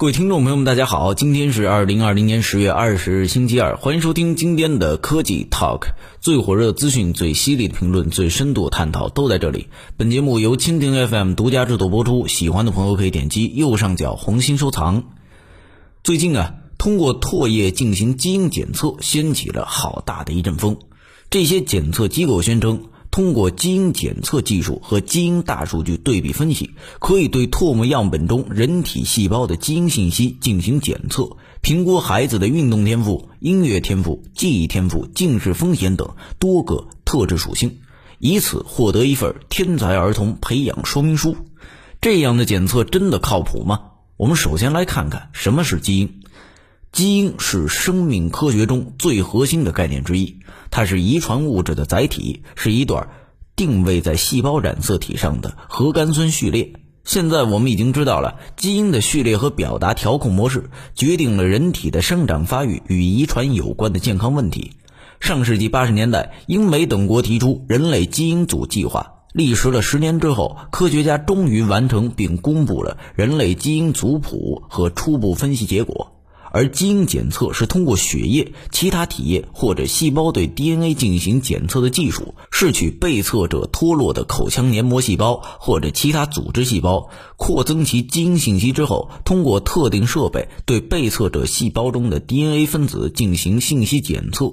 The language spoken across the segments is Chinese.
各位听众朋友们，大家好，今天是二零二零年十月二十日，星期二，欢迎收听今天的科技 Talk，最火热的资讯、最犀利的评论、最深度的探讨都在这里。本节目由蜻蜓 FM 独家制作播出，喜欢的朋友可以点击右上角红心收藏。最近啊，通过唾液进行基因检测，掀起了好大的一阵风。这些检测机构宣称。通过基因检测技术和基因大数据对比分析，可以对唾沫样本中人体细胞的基因信息进行检测，评估孩子的运动天赋、音乐天赋、记忆天赋、近视风险等多个特质属性，以此获得一份天才儿童培养说明书。这样的检测真的靠谱吗？我们首先来看看什么是基因。基因是生命科学中最核心的概念之一。它是遗传物质的载体，是一段定位在细胞染色体上的核苷酸序列。现在我们已经知道了，基因的序列和表达调控模式决定了人体的生长发育与遗传有关的健康问题。上世纪八十年代，英美等国提出人类基因组计划，历时了十年之后，科学家终于完成并公布了人类基因族谱和初步分析结果。而基因检测是通过血液、其他体液或者细胞对 DNA 进行检测的技术，是取被测者脱落的口腔黏膜细胞或者其他组织细胞，扩增其基因信息之后，通过特定设备对被测者细胞中的 DNA 分子进行信息检测。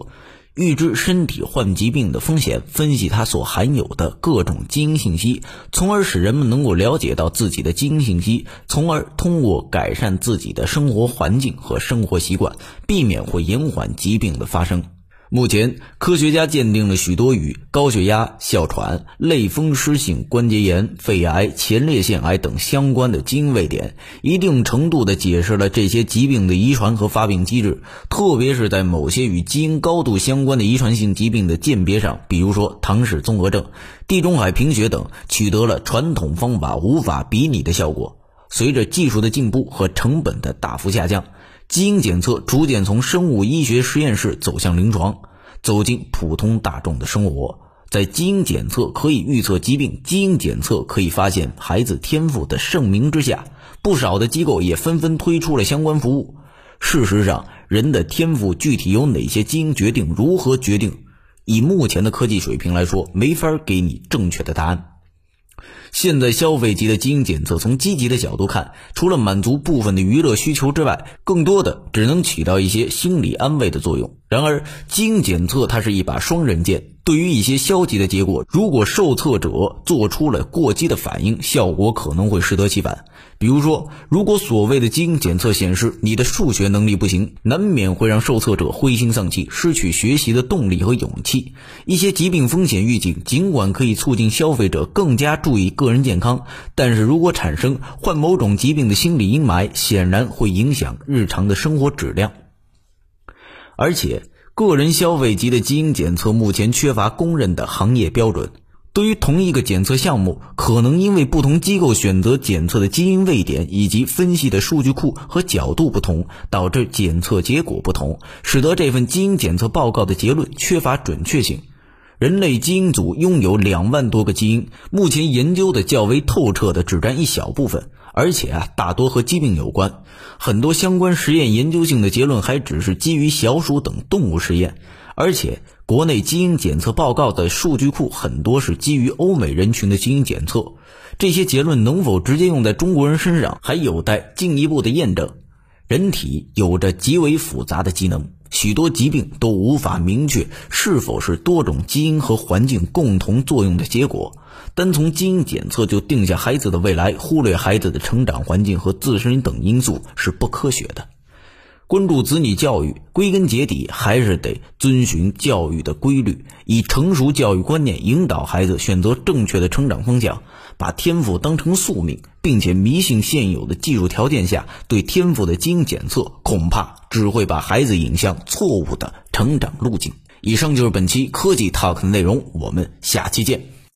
预知身体患疾病的风险，分析它所含有的各种基因信息，从而使人们能够了解到自己的基因信息，从而通过改善自己的生活环境和生活习惯，避免或延缓疾病的发生。目前，科学家鉴定了许多与高血压、哮喘、类风湿性关节炎、肺癌、前列腺癌等相关的基因位点，一定程度地解释了这些疾病的遗传和发病机制，特别是在某些与基因高度相关的遗传性疾病的鉴别上，比如说唐氏综合症、地中海贫血等，取得了传统方法无法比拟的效果。随着技术的进步和成本的大幅下降。基因检测逐渐从生物医学实验室走向临床，走进普通大众的生活。在基因检测可以预测疾病、基因检测可以发现孩子天赋的盛名之下，不少的机构也纷纷推出了相关服务。事实上，人的天赋具体由哪些基因决定，如何决定？以目前的科技水平来说，没法给你正确的答案。现在消费级的基因检测，从积极的角度看，除了满足部分的娱乐需求之外，更多的只能起到一些心理安慰的作用。然而，基因检测它是一把双刃剑。对于一些消极的结果，如果受测者做出了过激的反应，效果可能会适得其反。比如说，如果所谓的基因检测显示你的数学能力不行，难免会让受测者灰心丧气，失去学习的动力和勇气。一些疾病风险预警尽管可以促进消费者更加注意个个人健康，但是如果产生患某种疾病的心理阴霾，显然会影响日常的生活质量，而且。个人消费级的基因检测目前缺乏公认的行业标准。对于同一个检测项目，可能因为不同机构选择检测的基因位点以及分析的数据库和角度不同，导致检测结果不同，使得这份基因检测报告的结论缺乏准确性。人类基因组拥有两万多个基因，目前研究的较为透彻的只占一小部分。而且啊，大多和疾病有关，很多相关实验研究性的结论还只是基于小鼠等动物实验。而且，国内基因检测报告的数据库很多是基于欧美人群的基因检测，这些结论能否直接用在中国人身上，还有待进一步的验证。人体有着极为复杂的机能，许多疾病都无法明确是否是多种基因和环境共同作用的结果。单从基因检测就定下孩子的未来，忽略孩子的成长环境和自身等因素是不科学的。关注子女教育，归根结底还是得遵循教育的规律，以成熟教育观念引导孩子选择正确的成长方向。把天赋当成宿命，并且迷信现有的技术条件下对天赋的基因检测，恐怕只会把孩子引向错误的成长路径。以上就是本期科技 Talk 的内容，我们下期见。